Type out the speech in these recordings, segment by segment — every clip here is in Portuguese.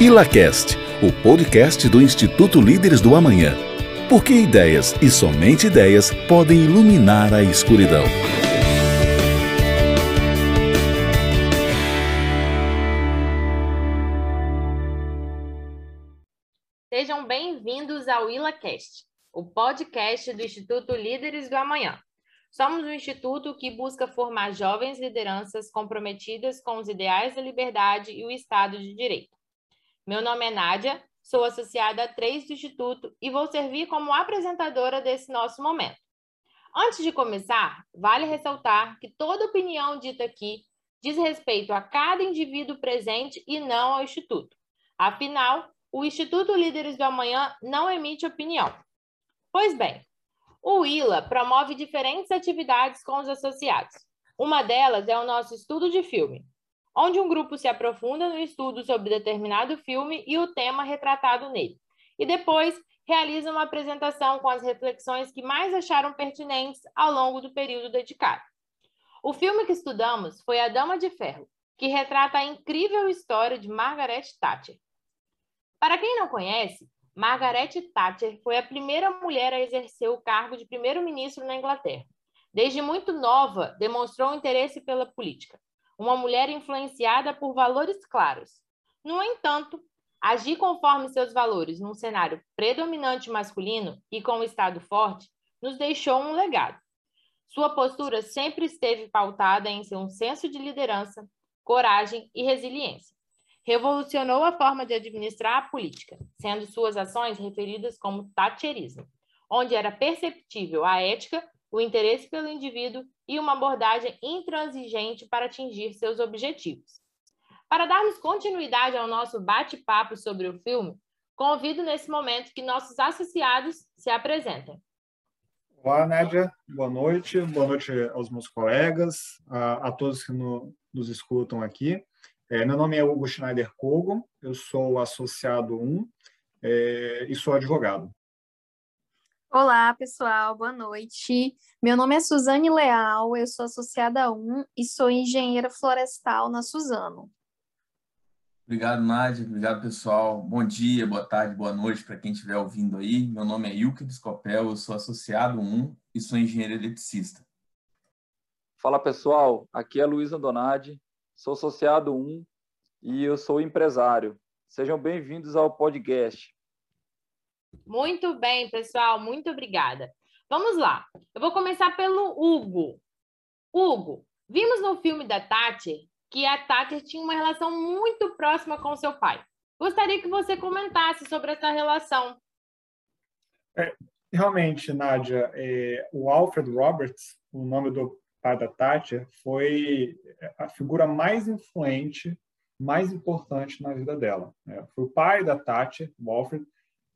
ILACAST, o podcast do Instituto Líderes do Amanhã. Porque ideias e somente ideias podem iluminar a escuridão. Sejam bem-vindos ao ILACast, o podcast do Instituto Líderes do Amanhã. Somos um instituto que busca formar jovens lideranças comprometidas com os ideais da liberdade e o Estado de Direito. Meu nome é Nádia, sou associada a três do Instituto e vou servir como apresentadora desse nosso momento. Antes de começar, vale ressaltar que toda opinião dita aqui diz respeito a cada indivíduo presente e não ao Instituto. Afinal, o Instituto Líderes do Amanhã não emite opinião. Pois bem, o ILA promove diferentes atividades com os associados. Uma delas é o nosso estudo de filme, onde um grupo se aprofunda no estudo sobre determinado filme e o tema retratado nele, e depois realiza uma apresentação com as reflexões que mais acharam pertinentes ao longo do período dedicado. O filme que estudamos foi A Dama de Ferro, que retrata a incrível história de Margaret Thatcher. Para quem não conhece, Margaret Thatcher foi a primeira mulher a exercer o cargo de primeiro-ministro na Inglaterra. Desde muito nova, demonstrou interesse pela política. Uma mulher influenciada por valores claros. No entanto, agir conforme seus valores num cenário predominante masculino e com um Estado forte nos deixou um legado. Sua postura sempre esteve pautada em seu senso de liderança, coragem e resiliência revolucionou a forma de administrar a política, sendo suas ações referidas como Thatcherismo, onde era perceptível a ética, o interesse pelo indivíduo e uma abordagem intransigente para atingir seus objetivos. Para darmos continuidade ao nosso bate-papo sobre o filme, convido nesse momento que nossos associados se apresentem. Olá, Nádia. Boa noite. Boa noite aos meus colegas, a, a todos que no, nos escutam aqui. É, meu nome é Hugo Schneider Kogon, eu sou associado 1 é, e sou advogado. Olá, pessoal, boa noite. Meu nome é Suzane Leal, eu sou associada 1 e sou engenheira florestal na Suzano. Obrigado, Nádia. Obrigado, pessoal. Bom dia, boa tarde, boa noite para quem estiver ouvindo aí. Meu nome é Ilke Biscopel, eu sou associado 1 e sou engenheiro eletricista. Fala, pessoal. Aqui é Luiz Andonadi, sou associado 1 e eu sou empresário. Sejam bem-vindos ao podcast. Muito bem, pessoal, muito obrigada. Vamos lá. Eu vou começar pelo Hugo. Hugo, vimos no filme da Tati que a Tati tinha uma relação muito próxima com seu pai. Gostaria que você comentasse sobre essa relação. É, realmente, Nádia, é, o Alfred Roberts, o nome do pai da Thatcher, foi a figura mais influente, mais importante na vida dela. Né? Foi o pai da Thatcher, o Alfred,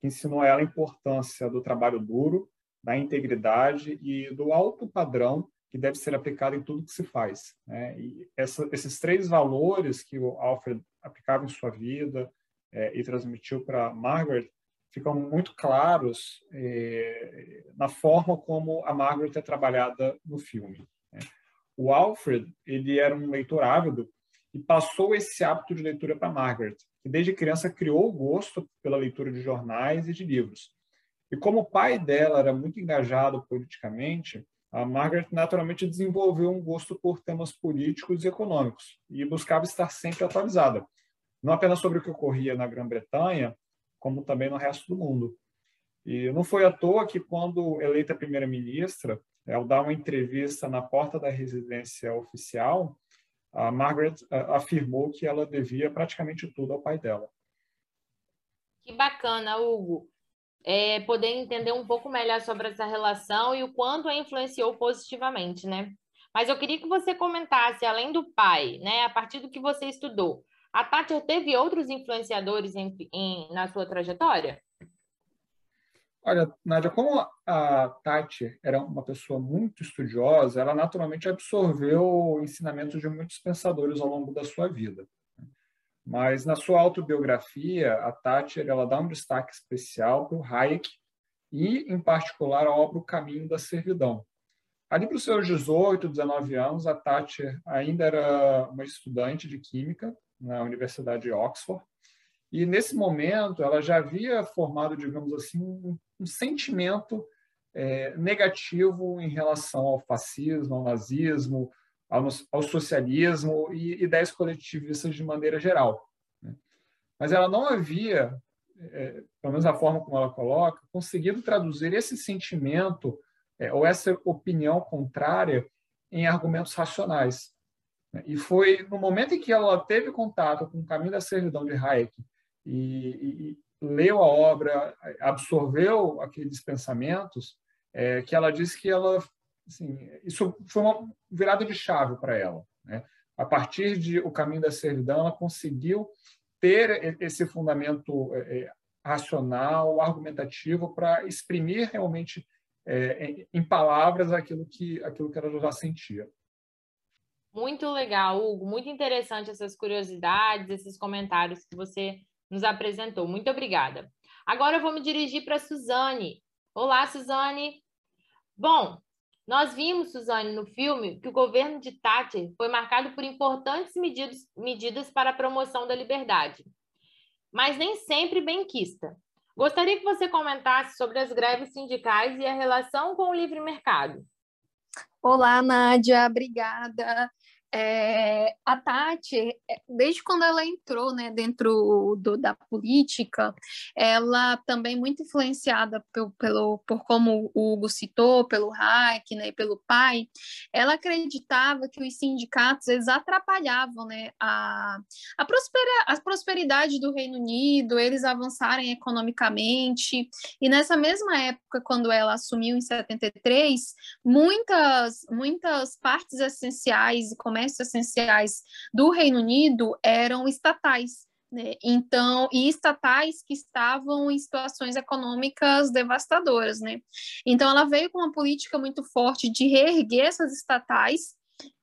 que ensinou a ela a importância do trabalho duro, da integridade e do alto padrão que deve ser aplicado em tudo que se faz. Né? E essa, esses três valores que o Alfred aplicava em sua vida é, e transmitiu para Margaret ficam muito claros é, na forma como a Margaret é trabalhada no filme. Né? O Alfred ele era um leitor ávido e passou esse hábito de leitura para Margaret, que desde criança criou o gosto pela leitura de jornais e de livros. E como o pai dela era muito engajado politicamente, a Margaret naturalmente desenvolveu um gosto por temas políticos e econômicos e buscava estar sempre atualizada, não apenas sobre o que ocorria na Grã-Bretanha, como também no resto do mundo. E não foi à toa que, quando eleita primeira-ministra, ao dar uma entrevista na porta da residência oficial, a Margaret afirmou que ela devia praticamente tudo ao pai dela. Que bacana, Hugo. É, poder entender um pouco melhor sobre essa relação e o quanto a influenciou positivamente, né? Mas eu queria que você comentasse, além do pai, né, a partir do que você estudou, a Thatcher teve outros influenciadores em, em, na sua trajetória? Olha, Nádia, como a Tati era uma pessoa muito estudiosa, ela naturalmente absorveu ensinamentos de muitos pensadores ao longo da sua vida. Mas na sua autobiografia, a Thatcher ela dá um destaque especial para o Hayek e, em particular, a obra O Caminho da Servidão. Ali para os seus 18, 19 anos, a Thatcher ainda era uma estudante de química na Universidade de Oxford E nesse momento ela já havia formado, digamos assim, um, um sentimento é, negativo em relação ao fascismo, ao nazismo, ao, ao socialismo e ideias coletivistas de maneira geral. Né? Mas ela não havia, é, pelo menos a forma como ela coloca, conseguido traduzir esse sentimento é, ou essa opinião contrária em argumentos racionais. Né? E foi no momento em que ela teve contato com o caminho da servidão de Hayek e, e, leu a obra, absorveu aqueles pensamentos, é, que ela disse que ela, assim, isso foi uma virada de chave para ela. Né? A partir de O Caminho da Servidão, ela conseguiu ter esse fundamento é, é racional, argumentativo, para exprimir realmente é, em palavras aquilo que, aquilo que ela já sentia. Muito legal, Hugo. Muito interessante essas curiosidades, esses comentários que você nos apresentou. Muito obrigada. Agora eu vou me dirigir para a Suzane. Olá, Suzane. Bom, nós vimos, Suzane, no filme, que o governo de Thatcher foi marcado por importantes medidas, medidas para a promoção da liberdade, mas nem sempre benquista. Gostaria que você comentasse sobre as greves sindicais e a relação com o livre mercado. Olá, Nádia, obrigada. É, a Tati, é, desde quando ela entrou né, dentro do, da política, ela também muito influenciada pelo, pelo, por como o Hugo citou, pelo Hayek né, e pelo pai, ela acreditava que os sindicatos eles atrapalhavam né, a, a, prospera, a prosperidade do Reino Unido, eles avançarem economicamente, e nessa mesma época, quando ela assumiu em 73, muitas, muitas partes essenciais e comércios essenciais do Reino Unido eram estatais. Né? Então, e estatais que estavam em situações econômicas devastadoras, né? Então, ela veio com uma política muito forte de reerguer essas estatais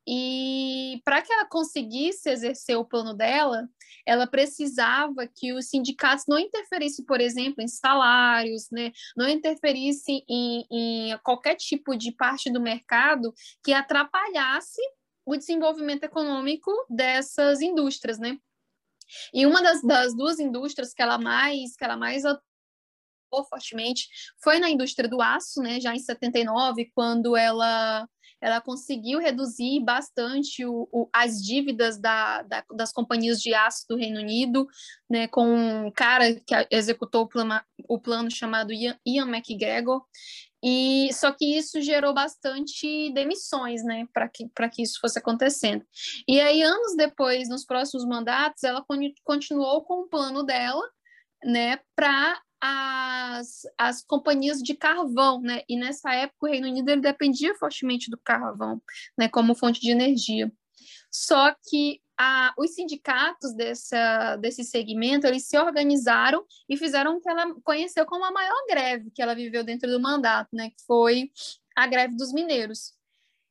e para que ela conseguisse exercer o plano dela, ela precisava que os sindicatos não interferissem, por exemplo, em salários, né? não interferissem em, em qualquer tipo de parte do mercado que atrapalhasse o desenvolvimento econômico dessas indústrias, né? E uma das, das duas indústrias que ela mais que ela mais atuou fortemente foi na indústria do aço, né? Já em 79, quando ela ela conseguiu reduzir bastante o, o, as dívidas da, da, das companhias de aço do Reino Unido, né, com um cara que executou o plano, o plano chamado Ian, Ian McGregor, e só que isso gerou bastante demissões, né, para que para que isso fosse acontecendo. E aí anos depois, nos próximos mandatos, ela continuou com o plano dela, né, para as, as companhias de carvão, né? E nessa época o Reino Unido dependia fortemente do carvão, né, como fonte de energia. Só que a, os sindicatos dessa, desse segmento eles se organizaram e fizeram o que ela conheceu como a maior greve que ela viveu dentro do mandato, né, que foi a greve dos mineiros.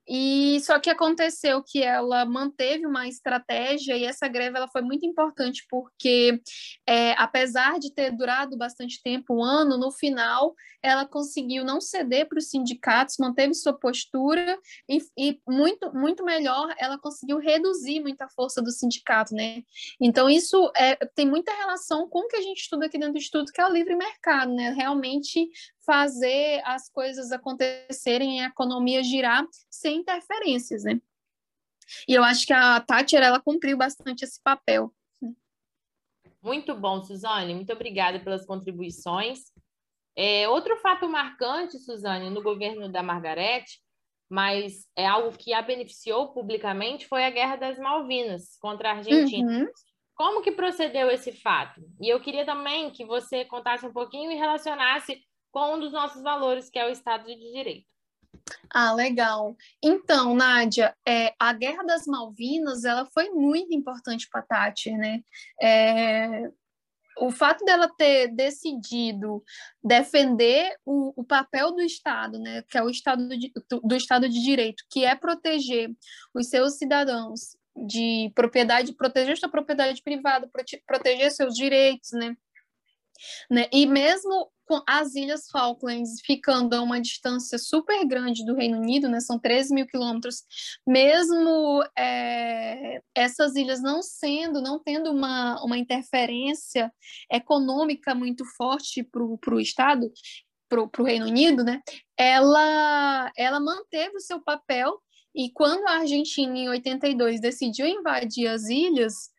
E só que aconteceu que ela manteve uma estratégia e essa greve ela foi muito importante porque, é, apesar de ter durado bastante tempo, um ano, no final ela conseguiu não ceder para os sindicatos, manteve sua postura e, e, muito, muito melhor, ela conseguiu reduzir muita força do sindicato, né? Então isso é, tem muita relação com o que a gente estuda aqui dentro do Instituto, que é o livre mercado, né? Realmente fazer as coisas acontecerem, a economia girar sem interferências, né? E eu acho que a Tati, ela cumpriu bastante esse papel. Muito bom, Suzane. Muito obrigada pelas contribuições. É, outro fato marcante, Suzane, no governo da Margarete, mas é algo que a beneficiou publicamente, foi a Guerra das Malvinas contra a Argentina. Uhum. Como que procedeu esse fato? E eu queria também que você contasse um pouquinho e relacionasse com um dos nossos valores, que é o Estado de Direito. Ah, legal. Então, Nádia, é, a Guerra das Malvinas, ela foi muito importante para a Tati, né? É, o fato dela ter decidido defender o, o, papel do Estado, né, que é o Estado de, do Estado de Direito, que é proteger os seus cidadãos de propriedade, proteger sua propriedade privada, proteger seus direitos, né, Né? E mesmo com as Ilhas Falklands ficando a uma distância super grande do Reino Unido, né, são 13 mil quilômetros, mesmo é, essas ilhas não sendo, não tendo uma, uma interferência econômica muito forte para o Estado, para o Reino Unido, né, ela, ela manteve o seu papel e quando a Argentina, em 82, decidiu invadir as ilhas,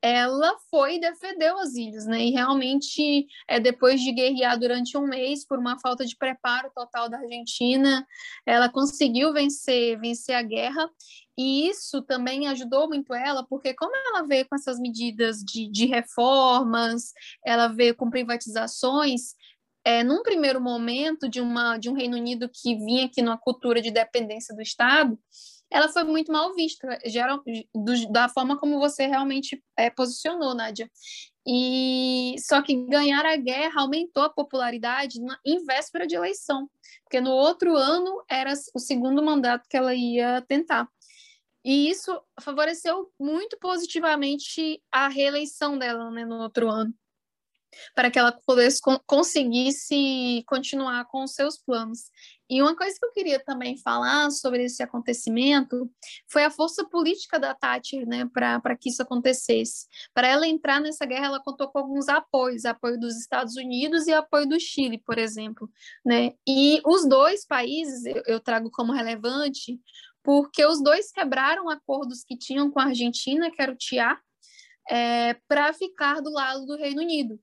ela foi e defendeu as ilhas, né? E realmente, é, depois de guerrear durante um mês por uma falta de preparo total da Argentina, ela conseguiu vencer, vencer a guerra. E isso também ajudou muito ela, porque como ela veio com essas medidas de, de reformas, ela veio com privatizações, é, num primeiro momento de, uma, de um Reino Unido que vinha aqui numa cultura de dependência do Estado, ela foi muito mal vista, geral, do, da forma como você realmente é, posicionou, Nádia. E só que ganhar a guerra aumentou a popularidade na, em véspera de eleição, porque no outro ano era o segundo mandato que ela ia tentar. E isso favoreceu muito positivamente a reeleição dela né, no outro ano para que ela pudesse conseguisse continuar com os seus planos. E uma coisa que eu queria também falar sobre esse acontecimento foi a força política da Thatcher, né, para que isso acontecesse. Para ela entrar nessa guerra, ela contou com alguns apoios, apoio dos Estados Unidos e apoio do Chile, por exemplo, né? E os dois países eu, eu trago como relevante porque os dois quebraram acordos que tinham com a Argentina, que era o TIA, é, para ficar do lado do Reino Unido.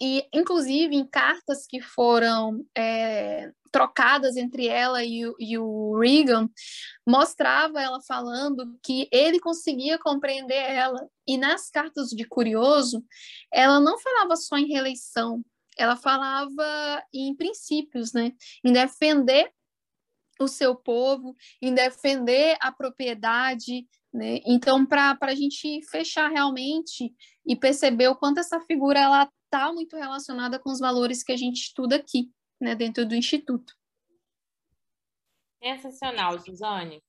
E, inclusive, em cartas que foram é, trocadas entre ela e o, e o Reagan, mostrava ela falando que ele conseguia compreender ela. E nas cartas de Curioso, ela não falava só em reeleição, ela falava em princípios, né? Em defender o seu povo, em defender a propriedade, né? Então, para a gente fechar realmente e perceber o quanto essa figura ela está muito relacionada com os valores que a gente estuda aqui, né, dentro do Instituto. Sensacional, Suzane.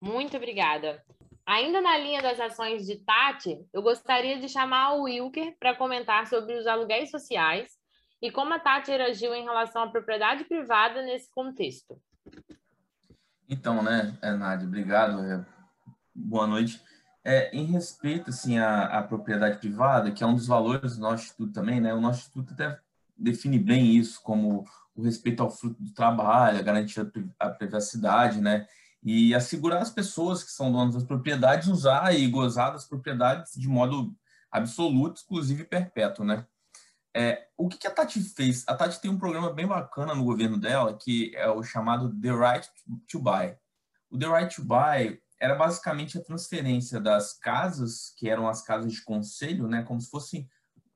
Muito obrigada. Ainda na linha das ações de Tati, eu gostaria de chamar o Wilker para comentar sobre os aluguéis sociais e como a Tati agiu em relação à propriedade privada nesse contexto. Então, né, Nádia, obrigado. Boa noite. É, em respeito assim, à, à, propriedade privada, que é um dos valores do nosso instituto também, né? o nosso instituto até define bem isso como o respeito ao fruto do trabalho, a garantia a privacidade, né? e assegurar as pessoas que são donas das propriedades usar e gozar das propriedades de modo absoluto, exclusivo e perpétuo. Né? É, o que, que a Tati fez? A Tati tem um programa bem bacana no governo dela, que é o chamado The Right to Buy. O The Right to Buy era basicamente a transferência das casas, que eram as casas de conselho, né, como se fossem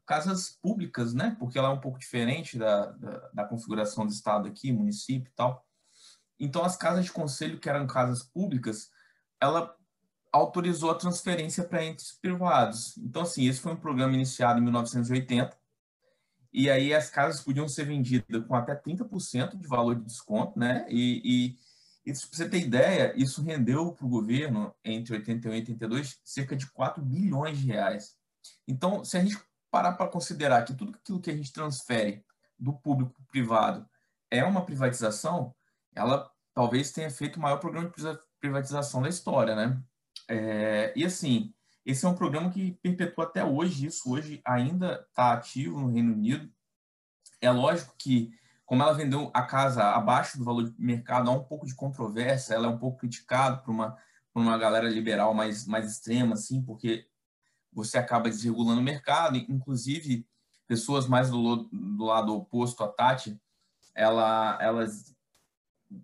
casas públicas, né, porque ela é um pouco diferente da, da, da configuração do Estado aqui, município e tal. Então, as casas de conselho, que eram casas públicas, ela autorizou a transferência para entes privados. Então, assim, esse foi um programa iniciado em 1980, e aí as casas podiam ser vendidas com até 30% de valor de desconto, né, e, e para você ter ideia, isso rendeu para o governo, entre 81 e 82, cerca de 4 bilhões de reais. Então, se a gente parar para considerar que tudo aquilo que a gente transfere do público para o privado é uma privatização, ela talvez tenha feito o maior programa de privatização da história, né? É, e assim, esse é um programa que perpetua até hoje, isso hoje ainda está ativo no Reino Unido. É lógico que como ela vendeu a casa abaixo do valor de mercado, há um pouco de controvérsia, ela é um pouco criticada por uma, por uma galera liberal mais, mais extrema, assim, porque você acaba desregulando o mercado, inclusive pessoas mais do, do lado oposto à Tati, ela, elas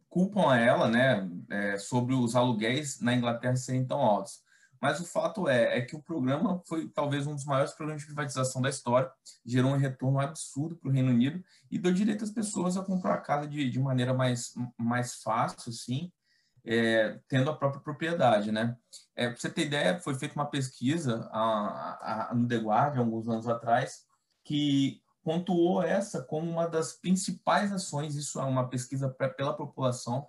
culpam a ela né, é, sobre os aluguéis na Inglaterra serem tão altos. Mas o fato é, é que o programa foi talvez um dos maiores programas de privatização da história, gerou um retorno absurdo para o Reino Unido e deu direito às pessoas a comprar a casa de, de maneira mais, mais fácil, sim, é, tendo a própria propriedade, né? É, para você ter ideia, foi feita uma pesquisa a, a, no The Guardian, alguns anos atrás, que pontuou essa como uma das principais ações, isso é uma pesquisa pra, pela população,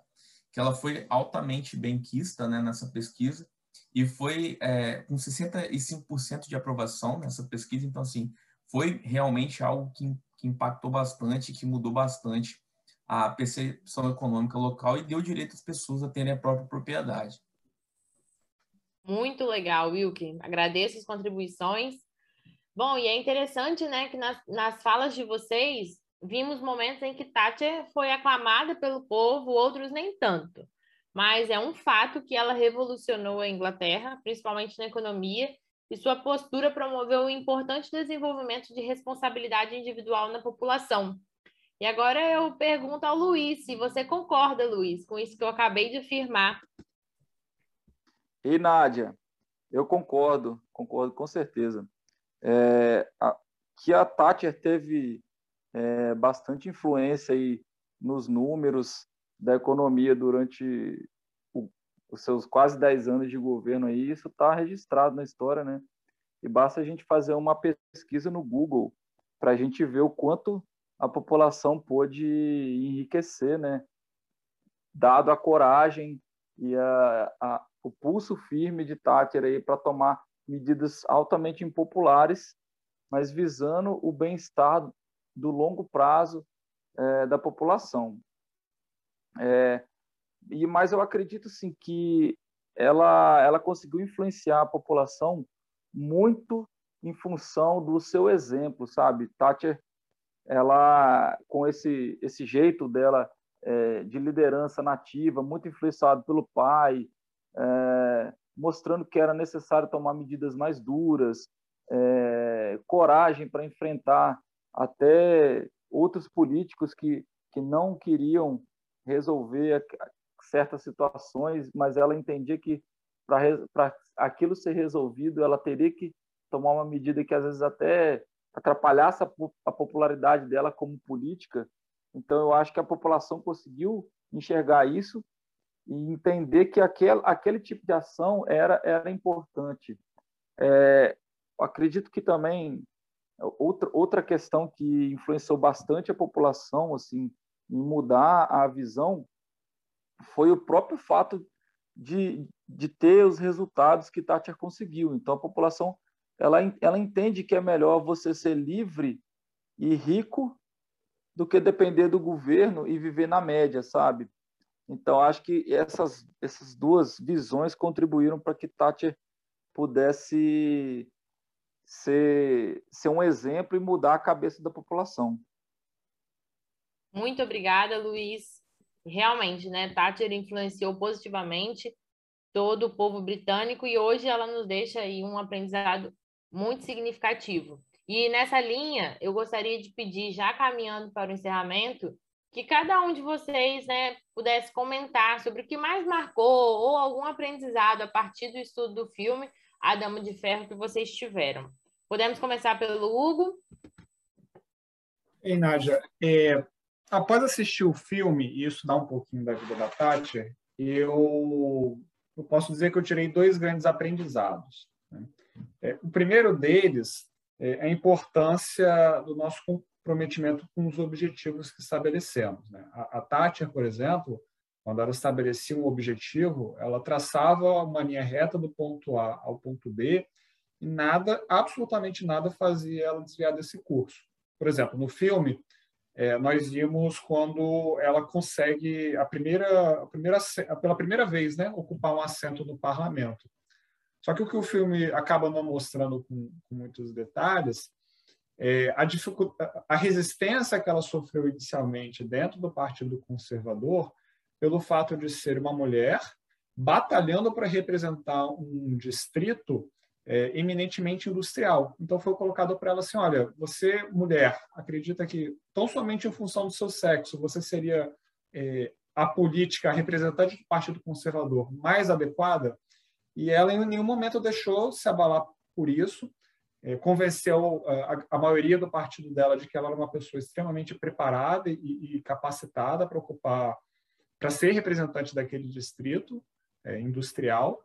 que ela foi altamente benquista né, nessa pesquisa, e foi é, com 65% de aprovação nessa pesquisa. Então, assim, foi realmente algo que, que impactou bastante, que mudou bastante a percepção econômica local e deu direito às pessoas a terem a própria propriedade. Muito legal, Wilke. Agradeço as contribuições. Bom, e é interessante, né, que nas, nas falas de vocês vimos momentos em que Thatcher foi aclamada pelo povo, outros nem tanto. Mas é um fato que ela revolucionou a Inglaterra, principalmente na economia, e sua postura promoveu o importante desenvolvimento de responsabilidade individual na população. E agora eu pergunto ao Luiz se você concorda, Luiz, com isso que eu acabei de afirmar. E Nádia, eu concordo, concordo com certeza. É, a, que a Thatcher teve é, bastante influência aí nos números da economia durante o, os seus quase 10 anos de governo aí, isso está registrado na história, né? E basta a gente fazer uma pesquisa no Google para a gente ver o quanto a população pôde enriquecer, né? Dado a coragem e a, a, o pulso firme de Thatcher aí para tomar medidas altamente impopulares, mas visando o bem-estar do longo prazo é, da população. É, e mas eu acredito sim que ela ela conseguiu influenciar a população muito em função do seu exemplo, sabe? Thatcher, ela com esse esse jeito dela é, de liderança nativa, muito influenciado pelo pai, é, mostrando que era necessário tomar medidas mais duras, é, coragem para enfrentar até outros políticos que, que não queriam resolver certas situações, mas ela entendia que para aquilo ser resolvido, ela teria que tomar uma medida que às vezes até atrapalhasse a, a popularidade dela como política. Então, eu acho que a população conseguiu enxergar isso e entender que aquele, aquele tipo de ação era, era importante. É, acredito que também Outra, outra questão que influenciou bastante a população assim, mudar a visão foi o próprio fato de, de ter os resultados que Thatcher conseguiu. Então, a população ela, ela entende que é melhor você ser livre e rico do que depender do governo e viver na média, sabe? Então, acho que essas, essas duas visões contribuíram para que Thatcher pudesse ser, ser um exemplo e mudar a cabeça da população. Muito obrigada, Luiz. Realmente, né? Thatcher influenciou positivamente todo o povo britânico e hoje ela nos deixa aí um aprendizado muito significativo. E nessa linha, eu gostaria de pedir, já caminhando para o encerramento, que cada um de vocês né, pudesse comentar sobre o que mais marcou ou algum aprendizado a partir do estudo do filme A Dama de Ferro que vocês tiveram. Podemos começar pelo Hugo? Ei, Nádia, é, após assistir o filme e estudar um pouquinho da vida da Tati, eu, eu posso dizer que eu tirei dois grandes aprendizados. Né? É, o primeiro deles é a importância do nosso comprometimento com os objetivos que estabelecemos. Né? A, a Thatcher, por exemplo, quando ela estabelecia um objetivo, ela traçava uma linha reta do ponto A ao ponto B e nada, absolutamente nada fazia ela desviar desse curso. Por exemplo, no filme, é, nós vimos quando ela consegue a primeira, a primeira, pela primeira vez, né, ocupar um assento no parlamento. Só que o que o filme acaba não mostrando com, com muitos detalhes é a, a resistência que ela sofreu inicialmente dentro do Partido Conservador pelo fato de ser uma mulher batalhando para representar um distrito é, eminentemente industrial. Então foi colocado para ela assim, olha, você mulher acredita que tão somente em função do seu sexo você seria é, a política a representante do Partido Conservador mais adequada? E ela em nenhum momento deixou se abalar por isso. É, convenceu a, a, maioria do partido dela de que ela era uma pessoa extremamente preparada e, e capacitada para ocupar, para ser representante daquele distrito é, industrial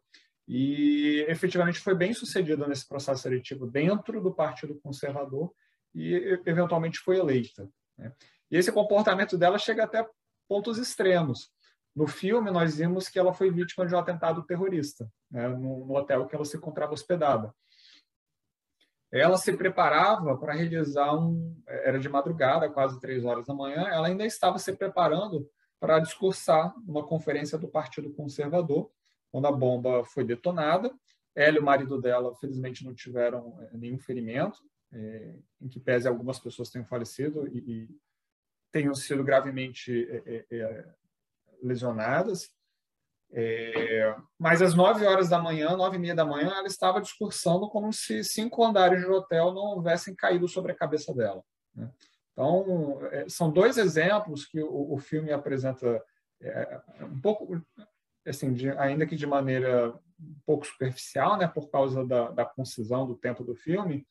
e efetivamente foi bem sucedida nesse processo seletivo dentro do Partido Conservador e eventualmente foi eleita. Né? E esse comportamento dela chega até pontos extremos. No filme, nós vimos que ela foi vítima de um atentado terrorista, né, no, no, hotel que ela se encontrava hospedada. ela se preparava para realizar um. Era de madrugada, quase três horas da manhã, ela ainda estava se preparando para discursar uma conferência do Partido Conservador, quando a bomba foi detonada. Ela e o marido dela, felizmente, não tiveram é, nenhum ferimento, é, em que pese algumas pessoas tenham falecido e, e tenham sido gravemente é, é, é lesionadas. É, mas às nove horas da manhã, nove e meia da manhã, ela estava discursando como se cinco andares de hotel não houvessem caído sobre a cabeça dela. Né? Então, são dois exemplos que o, o filme apresenta é, um pouco, assim, de, ainda que de maneira um pouco superficial, né, por causa da, da concisão do tempo do filme,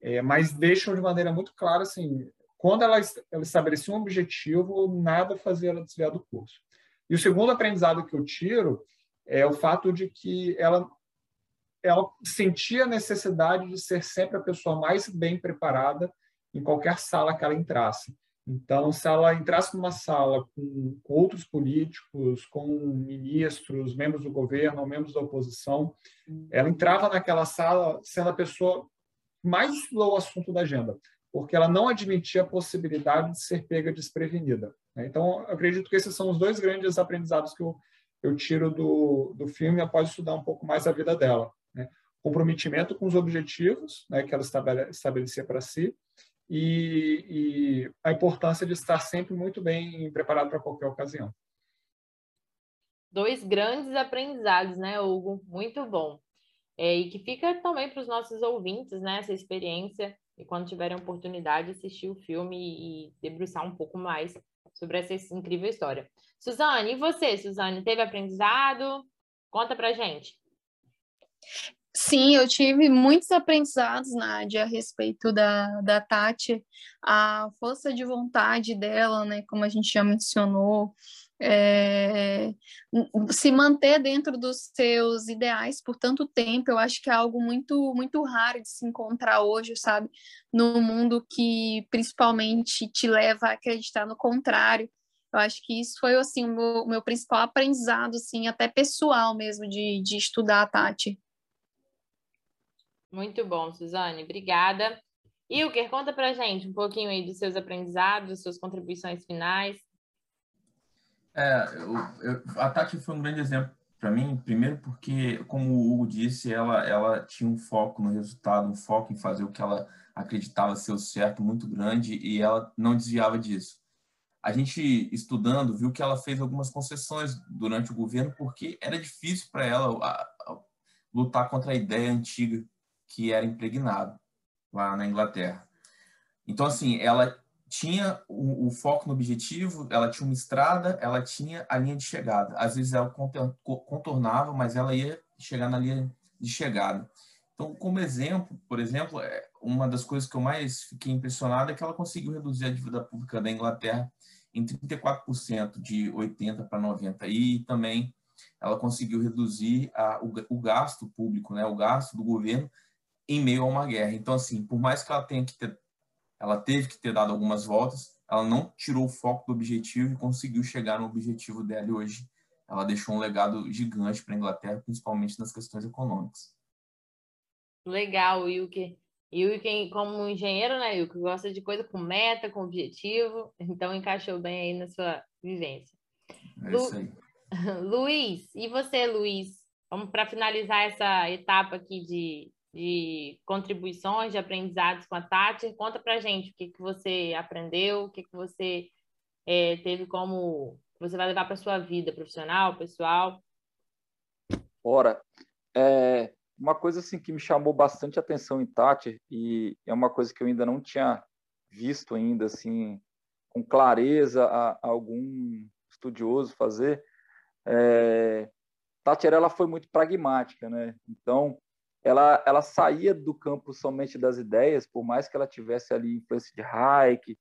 é, mas deixam de maneira muito clara, assim, quando ela, ela estabelecia um objetivo, nada fazia ela desviar do curso. E o segundo aprendizado que eu tiro é o fato de que ela ela sentia a necessidade de ser sempre a pessoa mais bem preparada em qualquer sala que ela entrasse. Então, se ela entrasse numa sala com, com outros políticos, com ministros, membros do governo, membros da oposição, ela entrava naquela sala sendo a pessoa que mais estudou o assunto da agenda, porque ela não admitia a possibilidade de ser pega desprevenida. Né? Então, acredito que esses são os dois grandes aprendizados que eu, eu tiro do, do filme após estudar um pouco mais a vida dela. Né? Comprometimento com os objetivos né, que ela estabelecia para si e, e, a importância de estar sempre muito bem preparado para qualquer ocasião. Dois grandes aprendizados, né, Hugo? Muito bom. É, e que fica também para os nossos ouvintes, né, essa experiência, e quando tiverem oportunidade, assistir o filme e debruçar um pouco mais sobre essa incrível história. Suzane, e você, Suzane, teve aprendizado? Conta pra gente. Sim, eu tive muitos aprendizados, Nádia, a respeito da, da Tati, a força de vontade dela, né, como a gente já mencionou, é, se manter dentro dos seus ideais por tanto tempo, eu acho que é algo muito muito raro de se encontrar hoje, sabe? No mundo que principalmente te leva a acreditar no contrário. Eu acho que isso foi assim o meu, meu principal aprendizado, assim, até pessoal mesmo de, de estudar a Tati. Muito bom, Suzane, obrigada. Ilker, conta pra gente um pouquinho aí dos seus aprendizados, suas contribuições finais. É, eu, eu, a Tati foi um grande exemplo para mim, primeiro porque, como o Hugo disse, ela, ela tinha um foco no resultado, um foco em fazer o que ela acreditava ser o certo muito grande e ela não desviava disso. A gente, estudando, viu que ela fez algumas concessões durante o governo porque era difícil para ela a, a, lutar contra a ideia antiga que era impregnado lá na Inglaterra. Então, assim, ela tinha o, o, foco no objetivo, ela tinha uma estrada, ela tinha a linha de chegada. Às vezes ela contornava, mas ela ia chegar na linha de chegada. Então, como exemplo, por exemplo, é, uma das coisas que eu mais fiquei impressionado é que ela conseguiu reduzir a dívida pública da Inglaterra em 34%, de 80% para 90%. E também ela conseguiu reduzir a, o, o, gasto público, né, o gasto do governo em meio a uma guerra. Então, assim, por mais que ela tenha que ter ela teve que ter dado algumas voltas, ela não tirou o foco do objetivo e conseguiu chegar no objetivo dela e hoje ela deixou um legado gigante para a Inglaterra, principalmente nas questões econômicas. Legal, Wilke. E o Wilke, como engenheiro, né, Wilke, gosta de coisa com meta, com objetivo, então encaixou bem aí na sua vivência. É Lu... isso aí. Luiz, e você, Luiz? Vamos para finalizar essa etapa aqui de de contribuições, de aprendizados com a Tati. Conta para gente o que, que você aprendeu, o que, que você é, teve como você vai levar para sua vida profissional, pessoal. Ora, é, uma coisa assim que me chamou bastante atenção em Tati e é uma coisa que eu ainda não tinha visto ainda assim com clareza a, a algum estudioso fazer. É, Tati ela foi muito pragmática, né? Então ela, ela saía do campo somente das ideias, por mais que ela tivesse ali influência de Hayek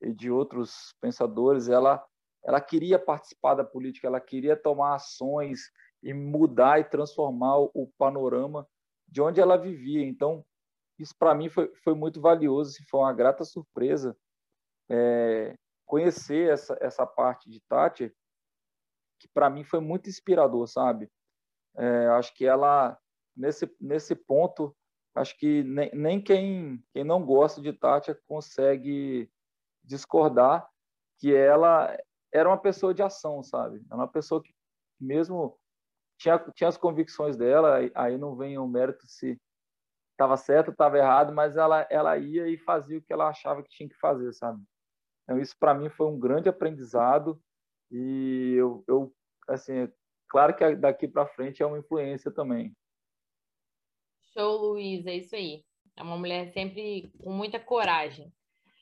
e de outros pensadores, ela, ela queria participar da política, ela queria tomar ações e mudar e transformar o panorama de onde ela vivia. Então, isso para mim foi, foi muito valioso, foi uma grata surpresa é, conhecer essa, essa parte de Tati, que para mim foi muito inspirador, sabe? É, acho que ela nesse, nesse ponto, acho que nem, nem quem, quem não gosta de Tátia consegue discordar que ela era uma pessoa de ação, sabe? Era uma pessoa que mesmo tinha, tinha as convicções dela, aí não vem o mérito se estava certo, estava errado, mas ela, ela ia e fazia o que ela achava que tinha que fazer, sabe? Então isso para mim foi um grande aprendizado e eu, eu assim, claro que daqui para frente é uma influência também. Show, Luiz, é isso aí. É uma mulher sempre com muita coragem.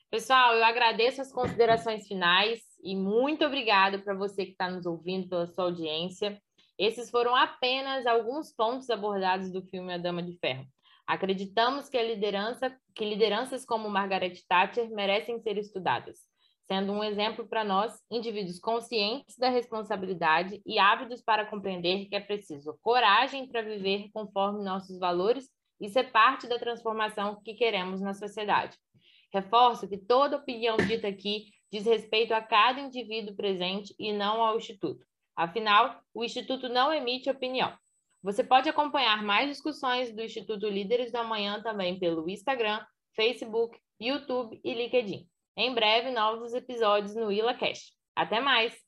Pessoal, eu agradeço as considerações finais e muito obrigado para você que está nos ouvindo, pela sua audiência. Esses foram apenas alguns pontos abordados do filme A Dama de Ferro. Acreditamos que liderança, que lideranças como Margaret Thatcher merecem ser estudadas, sendo um exemplo para nós, indivíduos conscientes da responsabilidade e ávidos para compreender que é preciso coragem para viver conforme nossos valores e ser parte da transformação que queremos na sociedade. Reforço que toda opinião dita aqui diz respeito a cada indivíduo presente e não ao Instituto. Afinal, o Instituto não emite opinião. Você pode acompanhar mais discussões do Instituto Líderes do Amanhã também pelo Instagram, Facebook, YouTube e LinkedIn. Em breve, novos episódios no IlaCast. Até mais!